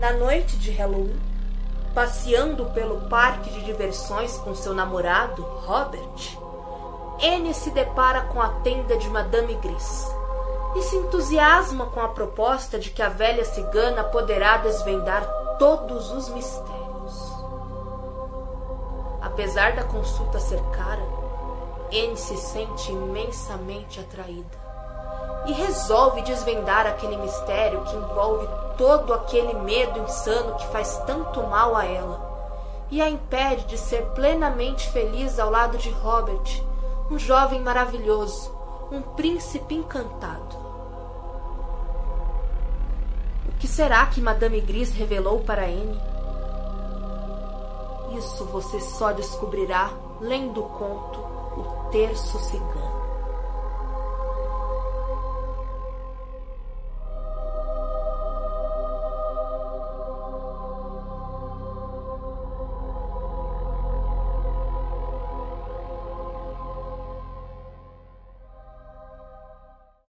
Na noite de Halloween, passeando pelo parque de diversões com seu namorado, Robert, Anne se depara com a tenda de Madame Gris e se entusiasma com a proposta de que a velha cigana poderá desvendar todos os mistérios. Apesar da consulta ser cara, Anne se sente imensamente atraída e resolve desvendar aquele mistério que envolve todo aquele medo insano que faz tanto mal a ela e a impede de ser plenamente feliz ao lado de Robert, um jovem maravilhoso, um príncipe encantado. O que será que Madame Gris revelou para Anne? Isso você só descobrirá lendo o conto O Terço Cigano.